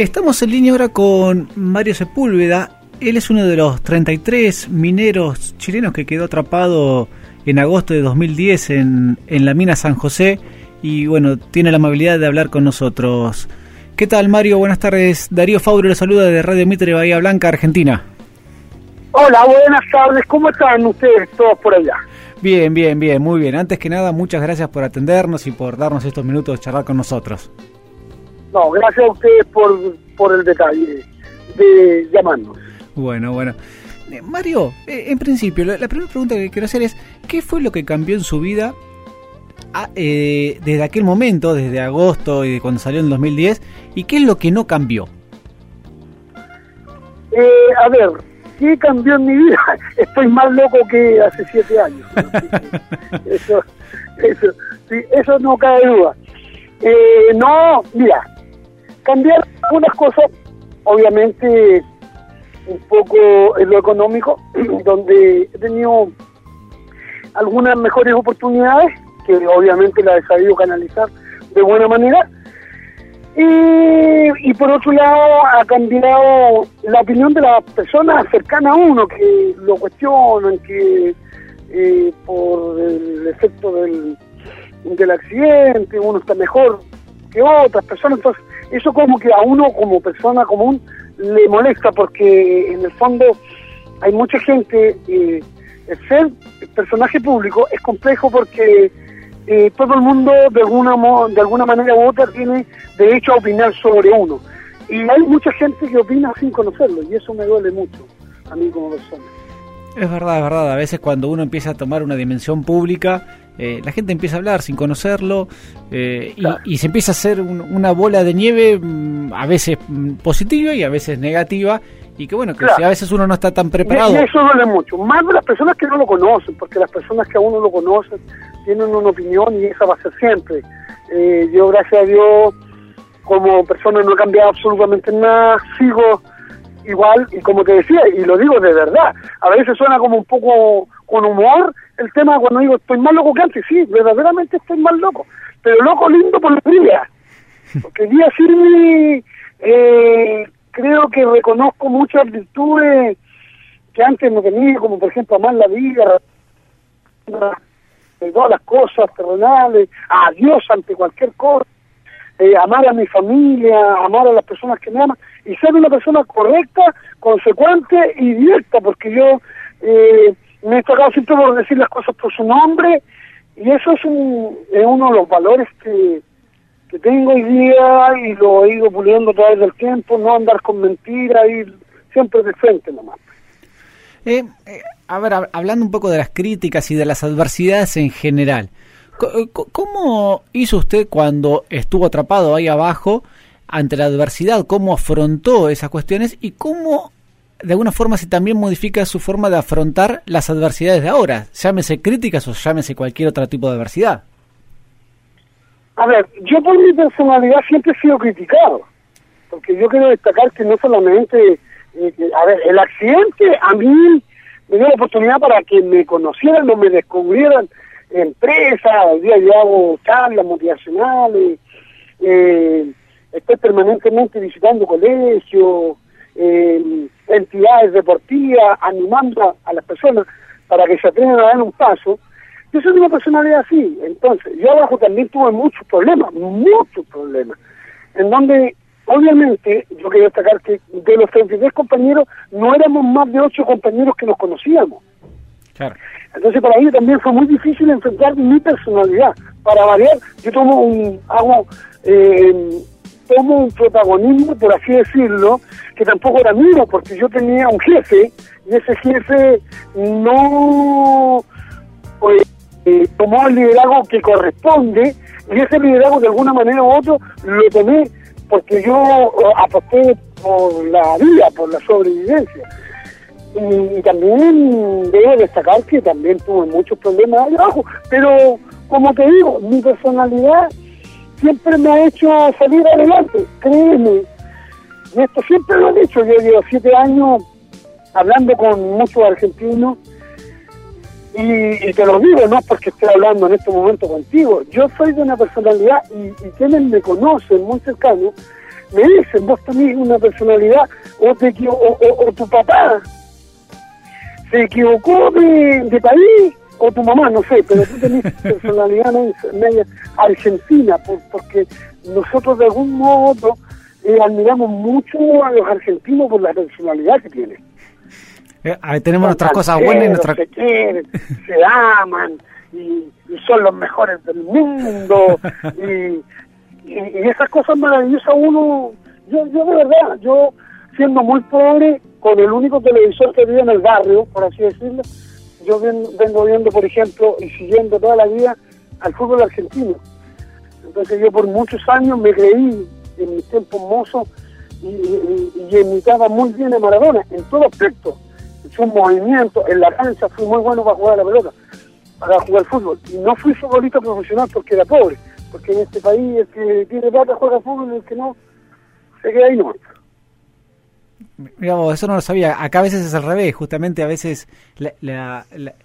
Estamos en línea ahora con Mario Sepúlveda. Él es uno de los 33 mineros chilenos que quedó atrapado en agosto de 2010 en, en la mina San José y bueno, tiene la amabilidad de hablar con nosotros. ¿Qué tal Mario? Buenas tardes. Darío Fauro le saluda de Radio Mitre Bahía Blanca, Argentina. Hola, buenas tardes. ¿Cómo están ustedes todos por allá? Bien, bien, bien, muy bien. Antes que nada, muchas gracias por atendernos y por darnos estos minutos de charlar con nosotros. No, gracias a ustedes por, por el detalle de llamarnos. Bueno, bueno. Eh, Mario, eh, en principio, la, la, primera pregunta que quiero hacer es, ¿qué fue lo que cambió en su vida a, eh, desde aquel momento, desde agosto y cuando salió en 2010, y qué es lo que no cambió? Eh, a ver, ¿qué cambió en mi vida? Estoy más loco que hace siete años. eso, eso, sí, eso no cabe duda. Eh, no, mira, cambiar algunas cosas, obviamente un poco en lo económico, donde he tenido algunas mejores oportunidades, que obviamente las he sabido canalizar de buena manera. Y, y, por otro lado ha cambiado la opinión de las personas cercanas a uno que lo cuestionan, que eh, por el efecto del, del accidente uno está mejor que otras personas, entonces eso como que a uno como persona común le molesta porque en el fondo hay mucha gente, eh, el ser personaje público es complejo porque eh, todo el mundo de alguna de alguna manera u otra tiene derecho a opinar sobre uno. Y hay mucha gente que opina sin conocerlo y eso me duele mucho a mí como persona. Es verdad, es verdad. A veces cuando uno empieza a tomar una dimensión pública, eh, la gente empieza a hablar sin conocerlo eh, claro. y, y, se empieza a hacer un, una bola de nieve mm, a veces mm, positiva y a veces negativa y que bueno, que claro. si a veces uno no está tan preparado. Y, y eso duele mucho, más de las personas que no lo conocen, porque las personas que a uno lo conocen tienen una opinión y esa va a ser siempre. Eh, yo, gracias a Dios, como persona no he cambiado absolutamente nada, sigo igual, y como te decía, y lo digo de verdad, a veces suena como un poco con humor el tema cuando digo estoy más loco que antes, sí, verdaderamente estoy más loco, pero loco lindo por el día, porque día sí eh, creo que reconozco muchas virtudes que antes no tenía, como por ejemplo amar la vida, de todas las cosas terrenales, a Dios ante cualquier cosa, eh, amar a mi familia, amar a las personas que me aman, y ser una persona correcta, consecuente y directa, porque yo eh, me he tocado siempre por decir las cosas por su nombre, y eso es, un, es uno de los valores que, que tengo hoy día y lo he ido puliendo a través del tiempo, no andar con mentiras, ir siempre de frente nomás. Eh, eh, a ver, hablando un poco de las críticas y de las adversidades en general, ¿cómo hizo usted cuando estuvo atrapado ahí abajo ante la adversidad? ¿Cómo afrontó esas cuestiones y cómo de alguna forma se también modifica su forma de afrontar las adversidades de ahora? Llámese críticas o llámese cualquier otro tipo de adversidad. A ver, yo por mi personalidad siempre he sido criticado, porque yo quiero destacar que no solamente eh, a ver, el accidente a mí me dio la oportunidad para que me conocieran o me descubrieran empresas, hoy día yo hago charlas motivacionales, eh, estoy permanentemente visitando colegios, eh, entidades deportivas, animando a, las personas para que se atrevan a dar un paso. Yo soy una personalidad así, entonces yo abajo también tuve muchos problemas, muchos problemas, en donde Obviamente, yo quiero destacar que de los 33 compañeros, no éramos más de 8 compañeros que nos conocíamos. Claro. Entonces, para mí también fue muy difícil enfrentar mi personalidad. Para variar, yo tomo un, hago, eh, tomo un protagonismo, por así decirlo, que tampoco era mío, porque yo tenía un jefe, y ese jefe no pues, eh, tomó el liderazgo que corresponde, y ese liderazgo de alguna manera u otra lo tomé porque yo aposté por la vida, por la sobrevivencia. Y, y, también debo destacar que también tuve muchos problemas ahí abajo, pero como te digo, mi personalidad siempre me ha hecho salir adelante, créeme. Y esto siempre lo he dicho, yo llevo siete años hablando con muchos argentinos y, te lo digo, no porque esté hablando en este momento contigo, yo soy de una personalidad y, quienes me conocen muy cercano, me dicen, vos tenés una personalidad, o, te, o, tu papá se equivocó de, país, o tu mamá, no sé, pero tú tenés personalidad media argentina, porque nosotros de algún modo u otro eh, admiramos mucho a los argentinos por la personalidad que tienen. Eh, tenemos nuestras cosas buenas y nuestras... Se quieren, se aman, y, son los mejores del mundo, y, y, esas cosas maravillosas uno, yo, yo de verdad, yo siendo muy pobre, con el único televisor que vive en el barrio, por así decirlo, yo vengo viendo, por ejemplo, y siguiendo toda la vida al fútbol argentino. Entonces yo por muchos años me creí en mi tiempo mozo y, y, imitaba muy bien a Maradona en todo aspecto. En su movimiento, en la cancha fui muy bueno para jugar a la pelota, para jugar fútbol. Y no fui futbolista profesional porque era pobre porque en este país el que tiene plata juega fútbol y el que no se queda ahí Digamos, eso no lo sabía. Acá a veces es al revés, justamente a veces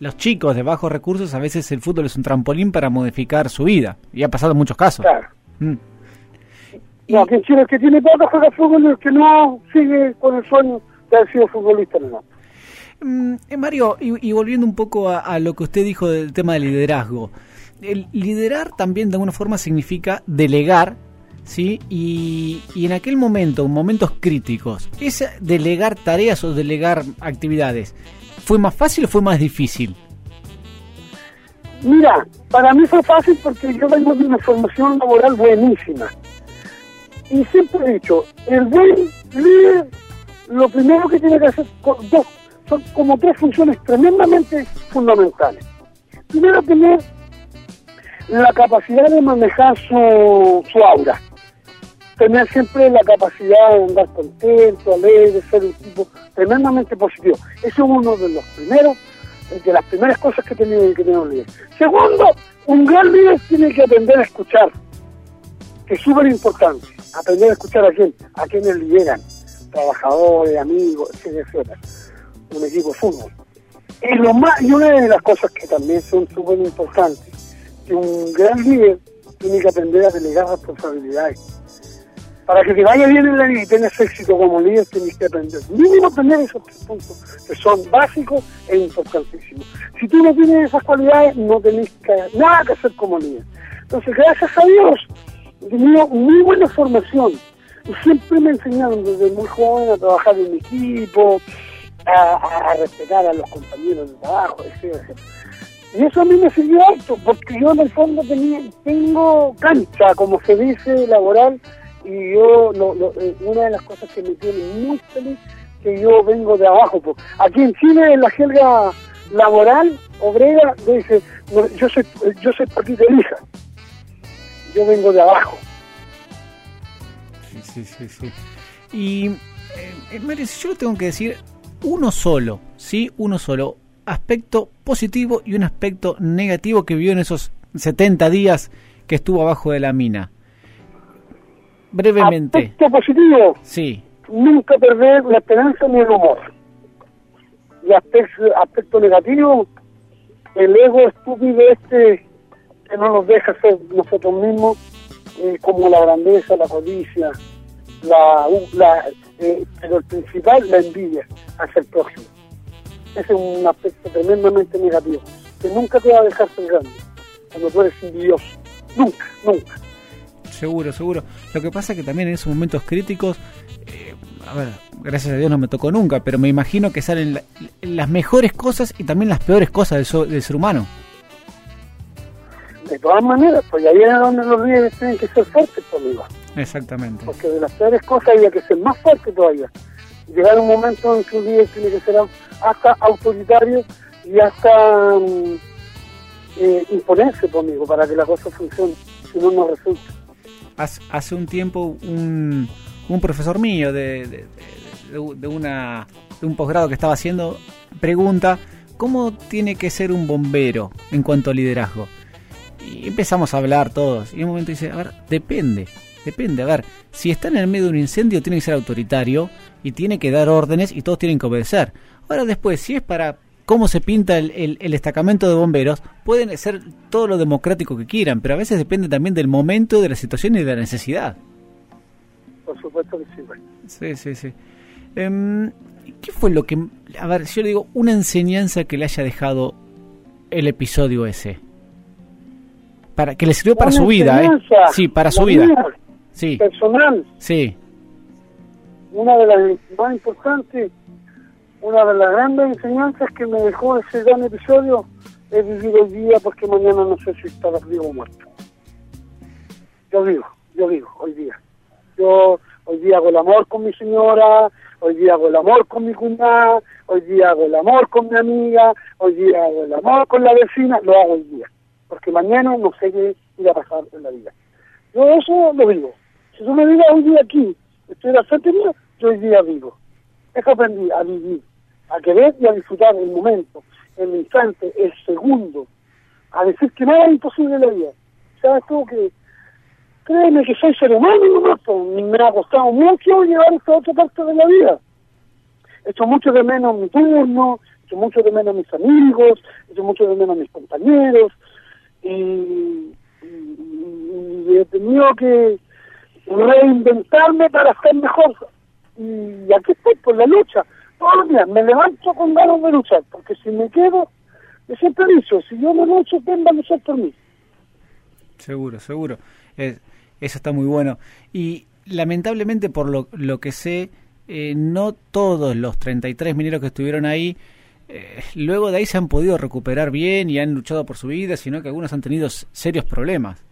los chicos de bajos recursos, a veces el fútbol es un trampolín para modificar su vida. Y ha pasado en muchos casos. Claro. Mm. No, que el que tiene plata juega fútbol y el que no sigue con el sueño de haber sido futbolista no. Mm, eh, Mario, y, volviendo un poco a, lo que usted dijo del tema del liderazgo, el liderar también de alguna forma significa delegar, ¿sí? Y, en aquel momento, en momentos críticos, ¿es delegar tareas o delegar actividades? ¿Fue más fácil o fue más difícil? Mira, para mí fue fácil porque yo vengo de una formación laboral buenísima. Y siempre he dicho, el buen líder, lo primero que tiene que hacer, son como tres funciones tremendamente fundamentales. Primero, tener la capacidad de manejar su, su aura, tener siempre la capacidad de andar contento, alegre, ser un tipo tremendamente positivo. Eso es uno de los primeros, de las primeras cosas que tiene que tener un líder. Segundo, un gran líder tiene que aprender a escuchar, que es súper importante, aprender a escuchar a quién, a quienes lideran, trabajadores, amigos, etcétera, un equipo de fútbol. Y, lo más, y una de las cosas que también son súper importantes que un gran líder tiene que aprender a delegar responsabilidades. Para que te vaya bien en la vida y tengas éxito como líder, tienes que aprender. Mínimo tener esos tres puntos que son básicos e importantísimos. Si tú no tienes esas cualidades, no tenés nada que hacer como líder. Entonces, gracias a Dios, he tenido muy buena formación. Y siempre me enseñaron desde muy joven a trabajar en equipo, a, respetar a los compañeros de trabajo, etc. Y eso a mí me sirvió harto, porque yo en el fondo tenía, tengo cancha, como se dice, laboral, y yo, eh, una de las cosas que me tiene muy feliz, que yo vengo de abajo. Pues. Aquí en Chile, en la jerga laboral, obrera, dice, yo soy yo soy Elisa, yo vengo de abajo. Sí, sí, sí, sí. Y, eh, si yo lo tengo que decir, uno solo, ¿sí? Uno solo aspecto positivo y un aspecto negativo que vio en esos 70 días que estuvo abajo de la mina. Brevemente. Aspecto positivo. Sí. Nunca perder la esperanza ni el humor. Y aspecto, aspecto negativo, el ego estúpido este que no nos deja ser nosotros mismos, eh, como la grandeza, la codicia, la, la eh, pero el principal, la envidia hacia el prójimo. Ese es un aspecto tremendamente negativo, que nunca te va a dejar ser grande, cuando tú eres envidioso. Nunca, nunca. Seguro, seguro. Lo que pasa es que también en esos momentos críticos, eh, a ver, gracias a Dios no me tocó nunca, pero me imagino que salen las mejores cosas y también las peores cosas del, ser humano. De todas maneras, pues ahí es donde los líderes tienen que ser fuertes, conmigo. Exactamente. Porque de las peores cosas había que ser más fuerte todavía llegar un momento en que un líder tiene que ser hasta autoritario y hasta mm, eh, imponerse conmigo para que la cosa funcione, si no, no resulta. Hace, un tiempo un, un profesor mío de, de, una, de un posgrado que estaba haciendo pregunta, ¿cómo tiene que ser un bombero en cuanto a liderazgo? Y empezamos a hablar todos. Y en un momento dice, a ver, depende, depende. A ver, si está en el medio de un incendio tiene que ser autoritario, y tiene que dar órdenes y todos tienen que obedecer. Ahora después, si es para cómo se pinta el, el, destacamento de bomberos, pueden ser todo lo democrático que quieran, pero a veces depende también del momento, de la situación y de la necesidad. por supuesto que sí. Sí, sí, sí. Em, ¿Qué fue lo que, a ver, si yo le digo, una enseñanza que le haya dejado el episodio ese? Para, que le sirvió para su vida, ¿eh? Sí, para su vida. sí. Personal. Sí. Una de las más importantes, una de las grandes enseñanzas que me dejó ese gran episodio es vivir el día porque mañana no sé si estará vivo o muerto. Yo digo, yo digo, hoy día. Yo hoy día hago el amor con mi señora, hoy día hago el amor con mi cuñada, hoy día hago el amor con mi amiga, hoy día hago el amor con la vecina, lo hago hoy día, porque mañana no sé qué irá a pasar en la vida. Yo eso lo vivo. Si tú me digas hoy día aquí, estoy al frente yo hoy día vivo. Eso aprendí a vivir, a querer y a disfrutar el momento, el instante, el segundo, a decir que nada es imposible en la vida. ¿Sabes tú que créeme que soy ser humano y me ha costado mucho llegar a esta otra parte de la vida. He hecho mucho de menos mi turno, he hecho mucho de menos mis amigos, he hecho mucho de menos mis compañeros y, he tenido que reinventarme para ser mejor. Y aquí estoy por la lucha. Todos los días me levanto con ganas de luchar, porque si me quedo, yo siempre si yo me lucho, ¿quién va a luchar por mí? Seguro, seguro. Eso está muy bueno. Y lamentablemente, por lo, lo que sé, eh, no todos los 33 mineros que estuvieron ahí, eh, luego de ahí se han podido recuperar bien y han luchado por su vida, sino que algunos han tenido serios problemas.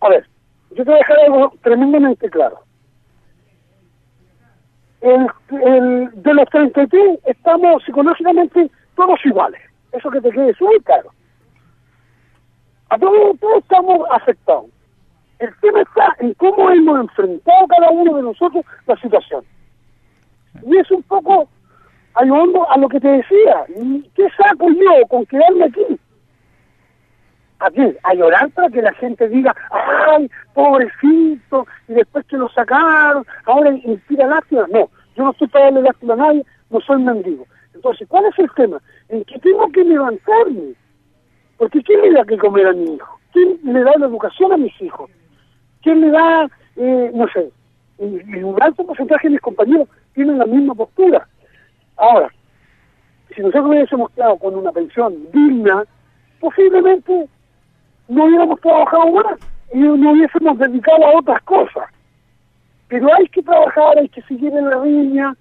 A ver, yo te voy a dejar algo tremendamente claro. El, de los 33 estamos psicológicamente todos iguales. Eso que te quede súper claro. A todos, estamos afectados. El tema está en cómo hemos enfrentado cada uno de nosotros la situación. Y es un poco ayudando a lo que te decía. ¿Qué saco yo con quedarme aquí? Aquí, a llorar para que la gente diga, ay, pobrecito, y después que lo sacaron, ahora inspira lástima. No, yo no estoy para darle lástima a nadie, no soy mendigo. Entonces, ¿cuál es el tema? En que tengo que levantarme porque ¿quién le da que comer a mi hijo? ¿Quién le da la educación a mis hijos? ¿Quién le da, eh, no sé, en un alto porcentaje de mis compañeros tienen la misma postura? Ahora, si nosotros hubiésemos quedado con una pensión digna, posiblemente no hubiéramos trabajado más y no hubiésemos dedicado a otras cosas. Pero hay que trabajar, hay que seguir en la riña.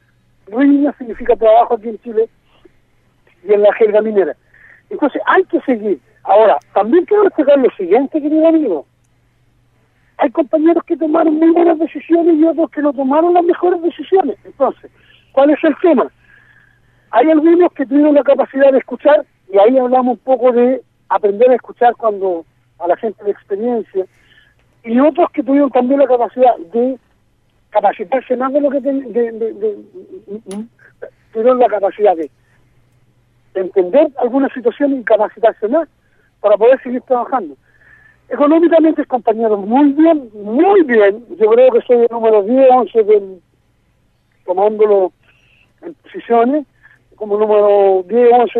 Riña significa trabajo aquí en Chile y en la jerga minera. Entonces hay que seguir. Ahora, también quiero destacar lo siguiente, querido amigo. Hay compañeros que tomaron muy buenas decisiones y otros que no tomaron las mejores decisiones. Entonces, ¿cuál es el tema? Hay algunos que tuvieron la capacidad de escuchar, y ahí hablamos un poco de aprender a escuchar cuando a la gente de experiencia, y otros que tuvieron también la capacidad de capacitarse más de lo que tuvieron la capacidad de entender alguna situación y capacitarse más para poder seguir trabajando. Económicamente, compañeros, muy bien, muy bien. Yo creo que soy el número 10, 11 del, tomándolo en posiciones, como número 10, 11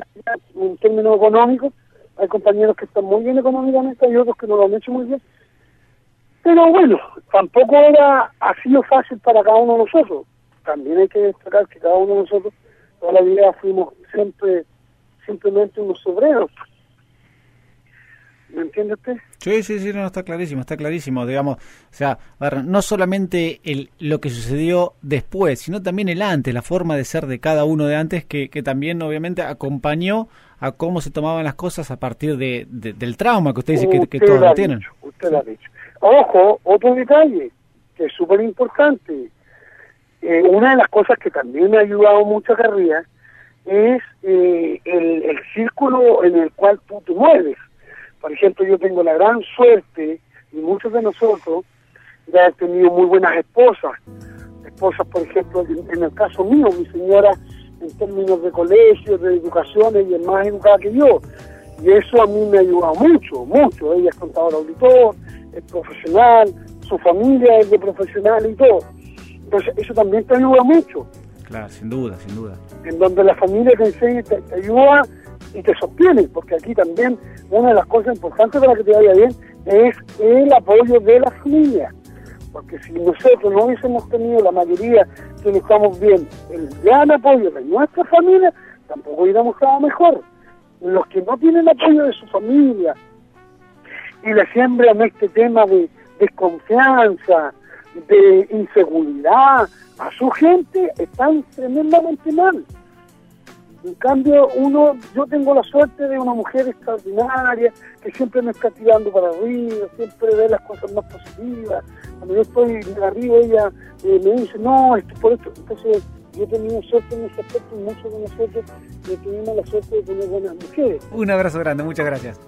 en términos económicos. Hay compañeros que están muy bien económicamente, y otros que no lo han hecho muy bien. Pero bueno, tampoco era ha sido fácil para cada uno de nosotros. También hay que destacar que cada uno de nosotros, toda la vida fuimos siempre simplemente unos obreros. ¿Me entiende usted? Sí, sí, sí, no, está clarísimo, está clarísimo, digamos, o sea, no solamente el, lo que sucedió después, sino también el antes, la forma de ser de cada uno de antes, que, que también obviamente acompañó a cómo se tomaban las cosas a partir de, del trauma que usted dice que, todos lo tienen. usted lo ha dicho. Ojo, otro detalle que es súper importante, eh, una de las cosas que también me ha ayudado mucho a es eh, el, el, círculo en el cual tú te mueves. Por ejemplo, yo tengo la gran suerte, y muchos de nosotros, de haber tenido muy buenas esposas. Esposas, por ejemplo, en, el caso mío, mi señora, en términos de colegio, de educación, ella es más educada que yo. Y eso a mí me ha ayudado mucho, mucho. Ella es contadora auditor, es profesional, su familia es de profesional y todo. Entonces, eso también te ayuda mucho. Claro, sin duda, sin duda. En donde la familia te enseña, te, ayuda y te sostiene, porque aquí también una de las cosas importantes para que te vaya bien es el apoyo de la familia. porque si nosotros no hubiésemos tenido la mayoría que estamos bien el gran apoyo de nuestra familia, tampoco hubiéramos estado mejor. Los que no tienen apoyo de su familia y le siembran este tema de desconfianza, de inseguridad a su gente, están tremendamente mal. En cambio, uno, yo tengo la suerte de una mujer extraordinaria, que siempre me está tirando para arriba, siempre ve las cosas más positivas. Cuando yo estoy arriba, ella eh, me dice, no, esto por esto. Entonces, yo he tenido suerte en ese aspecto y muchos de nosotros tenemos la suerte de tener buenas mujeres. Un abrazo grande, muchas gracias.